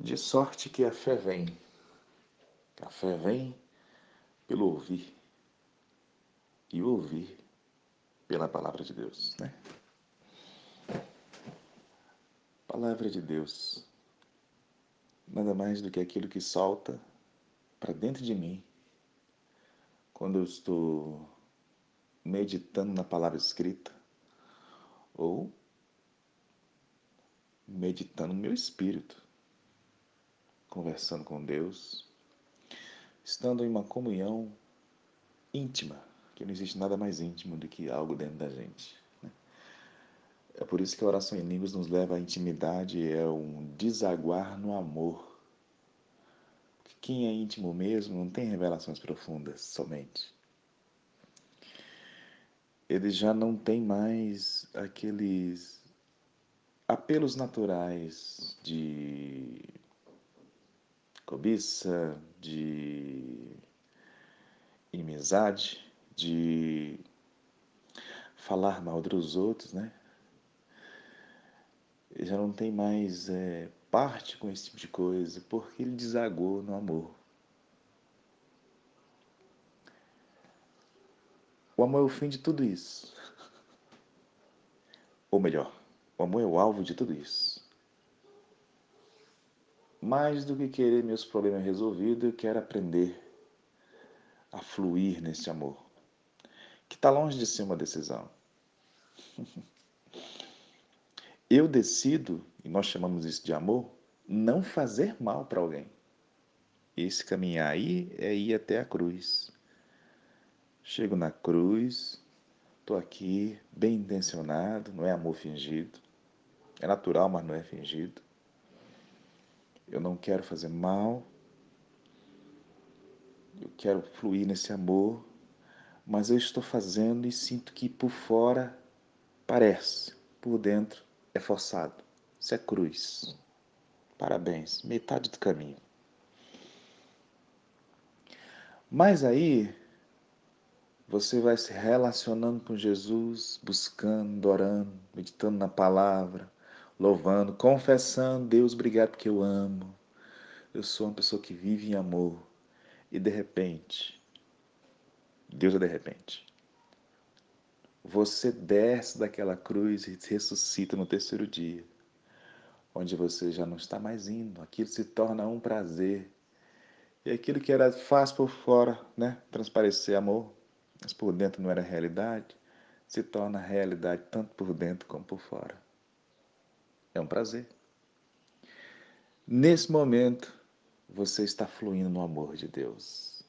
De sorte que a fé vem. A fé vem pelo ouvir. E ouvir pela palavra de Deus, né? Palavra de Deus. Nada mais do que aquilo que salta para dentro de mim quando eu estou meditando na palavra escrita ou meditando no meu espírito, conversando com Deus, estando em uma comunhão íntima, que não existe nada mais íntimo do que algo dentro da gente. Né? É por isso que a oração em línguas nos leva à intimidade, é um desaguar no amor. Porque quem é íntimo mesmo não tem revelações profundas somente. Ele já não tem mais aqueles apelos naturais de cobiça, de inimizade, de falar mal dos outros, né? Ele já não tem mais é, parte com esse tipo de coisa, porque ele desagou no amor. O amor é o fim de tudo isso. Ou melhor, o amor é o alvo de tudo isso. Mais do que querer meus problemas resolvidos, eu quero aprender a fluir nesse amor, que está longe de ser uma decisão. Eu decido, e nós chamamos isso de amor, não fazer mal para alguém. Esse caminhar aí é ir até a cruz. Chego na cruz, estou aqui bem intencionado, não é amor fingido. É natural, mas não é fingido. Eu não quero fazer mal. Eu quero fluir nesse amor, mas eu estou fazendo e sinto que por fora parece, por dentro é forçado. Isso é cruz. Parabéns, metade do caminho. Mas aí você vai se relacionando com Jesus, buscando, orando, meditando na palavra, louvando, confessando, Deus, obrigado porque eu amo. Eu sou uma pessoa que vive em amor. E de repente, Deus é de repente. Você desce daquela cruz e ressuscita no terceiro dia, onde você já não está mais indo, aquilo se torna um prazer. E aquilo que era fácil por fora, né, transparecer amor, mas por dentro não era realidade, se torna realidade tanto por dentro como por fora. É um prazer. Nesse momento, você está fluindo no amor de Deus.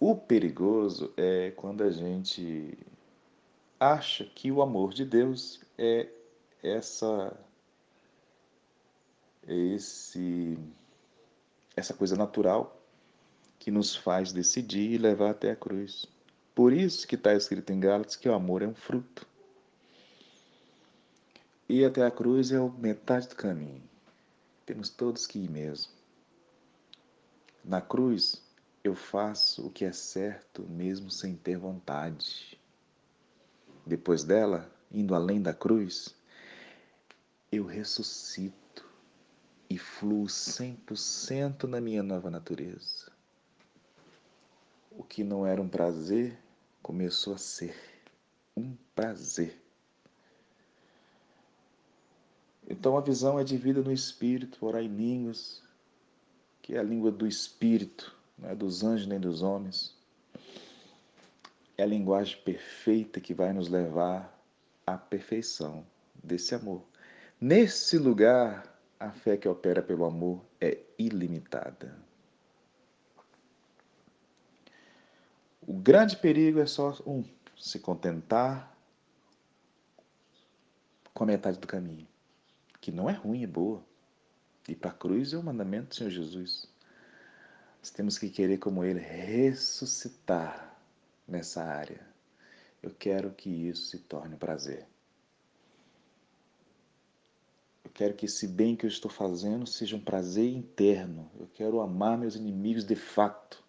O perigoso é quando a gente acha que o amor de Deus é essa esse essa coisa natural que nos faz decidir e levar até a cruz. Por isso que está escrito em Gálatas que o amor é um fruto. E até a cruz é metade do caminho. Temos todos que ir mesmo. Na cruz, eu faço o que é certo mesmo sem ter vontade. Depois dela, indo além da cruz, eu ressuscito e fluo 100% na minha nova natureza. O que não era um prazer começou a ser um prazer. Então a visão é de vida no espírito, orar em línguas, que é a língua do espírito, não é dos anjos nem dos homens. É a linguagem perfeita que vai nos levar à perfeição desse amor. Nesse lugar, a fé que opera pelo amor é ilimitada. O grande perigo é só um: se contentar com a metade do caminho que não é ruim, é boa. E para a cruz é o mandamento do Senhor Jesus. Nós temos que querer, como Ele, ressuscitar nessa área. Eu quero que isso se torne um prazer. Eu quero que esse bem que eu estou fazendo seja um prazer interno. Eu quero amar meus inimigos de fato.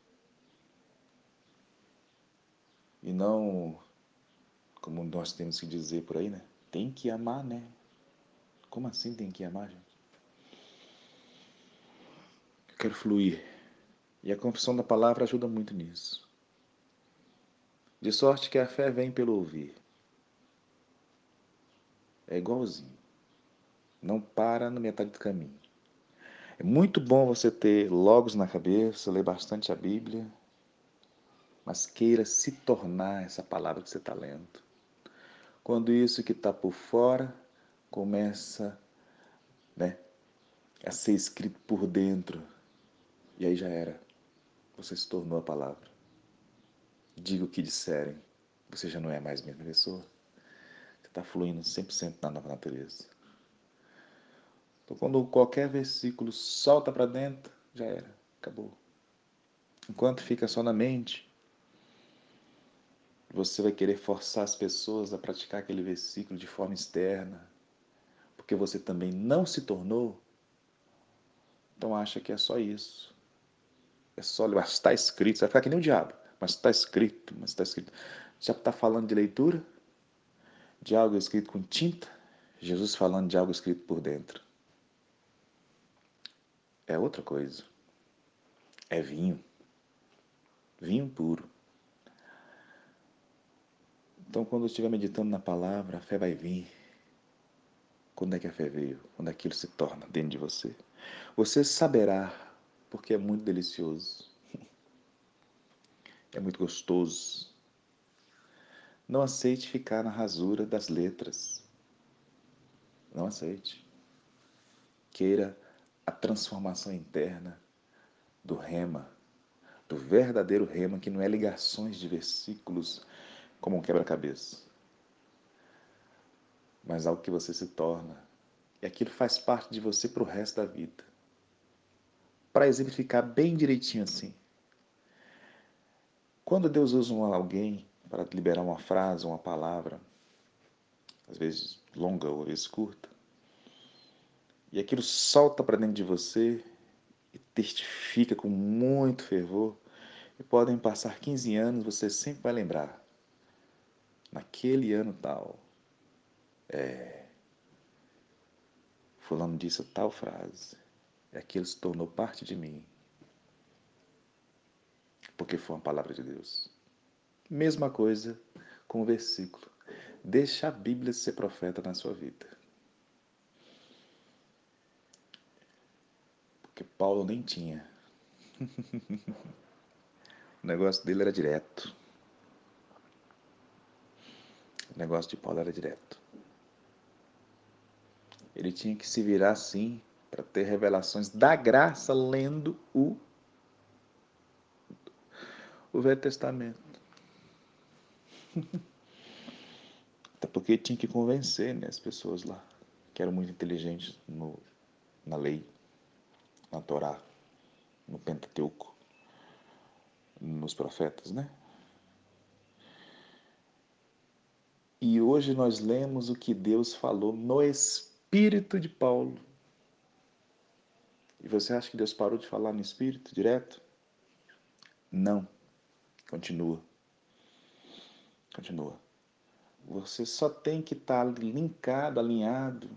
E não, como nós temos que dizer por aí, né? Tem que amar, né? Como assim tem que amar, gente? Eu quero fluir. E a confissão da palavra ajuda muito nisso. De sorte que a fé vem pelo ouvir. É igualzinho. Não para no metade do caminho. É muito bom você ter logos na cabeça, ler bastante a Bíblia, mas queira se tornar essa palavra que você está lendo. Quando isso que está por fora começa né, a ser escrito por dentro, e aí já era. Você se tornou a palavra. Diga o que disserem, você já não é mais a mesma pessoa. Você está fluindo 100% na nova natureza. Então, quando qualquer versículo solta para dentro, já era, acabou. Enquanto fica só na mente, você vai querer forçar as pessoas a praticar aquele versículo de forma externa, porque você também não se tornou. Então acha que é só isso. É só, mas está escrito, você vai ficar que nem o diabo. Mas está escrito, mas está escrito. Já está falando de leitura? De algo escrito com tinta? Jesus falando de algo escrito por dentro é outra coisa. É vinho. Vinho puro. Então, quando eu estiver meditando na palavra, a fé vai vir. Quando é que a fé veio? Quando aquilo se torna dentro de você. Você saberá, porque é muito delicioso. É muito gostoso. Não aceite ficar na rasura das letras. Não aceite. Queira a transformação interna do rema, do verdadeiro rema, que não é ligações de versículos como um quebra-cabeça, mas algo que você se torna. E aquilo faz parte de você para o resto da vida. Para exemplificar bem direitinho assim. Quando Deus usa um alguém para liberar uma frase, uma palavra, às vezes longa ou às vezes curta, e aquilo solta para dentro de você e testifica com muito fervor. E podem passar 15 anos, você sempre vai lembrar. Naquele ano tal, é, fulano disse tal frase. E aquilo se tornou parte de mim. Porque foi uma palavra de Deus. Mesma coisa com o versículo. Deixa a Bíblia ser profeta na sua vida. que Paulo nem tinha. o negócio dele era direto. O negócio de Paulo era direto. Ele tinha que se virar assim para ter revelações da graça lendo o, o Velho Testamento. Até porque tinha que convencer né, as pessoas lá, que eram muito inteligentes no, na lei na Torá, no Pentateuco, nos profetas, né? E hoje nós lemos o que Deus falou no Espírito de Paulo. E você acha que Deus parou de falar no Espírito direto? Não. Continua. Continua. Você só tem que estar linkado, alinhado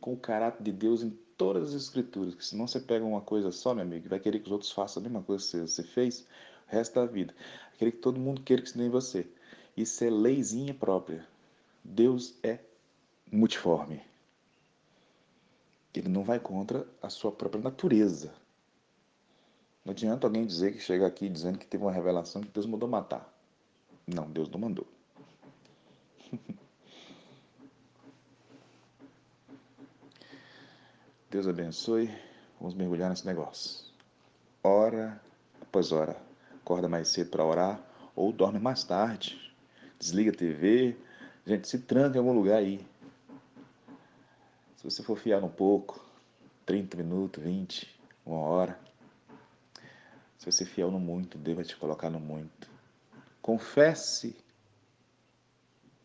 com o caráter de Deus em todas as escrituras, que senão você pega uma coisa só, meu amigo, e vai querer que os outros façam a mesma coisa que você fez o resto da vida. Querer que todo mundo queira que se nem você. Isso é leizinha própria. Deus é multiforme. Ele não vai contra a sua própria natureza. Não adianta alguém dizer que chega aqui dizendo que teve uma revelação que Deus mandou matar. Não, Deus não mandou. Deus abençoe. Vamos mergulhar nesse negócio. Hora após hora. Acorda mais cedo para orar ou dorme mais tarde. Desliga a TV. Gente, se tranca em algum lugar aí. Se você for fiar um pouco, 30 minutos, 20, uma hora. Se você fiel no muito, Deus vai te colocar no muito. Confesse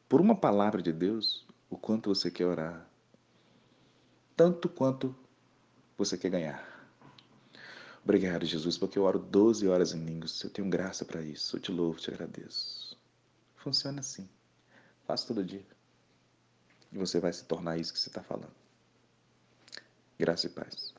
por uma palavra de Deus o quanto você quer orar tanto quanto você quer ganhar. Obrigado, Jesus, porque eu oro 12 horas em línguas. Eu tenho graça para isso. Eu te louvo, te agradeço. Funciona assim. Faça todo dia. E você vai se tornar isso que você está falando. Graça e paz.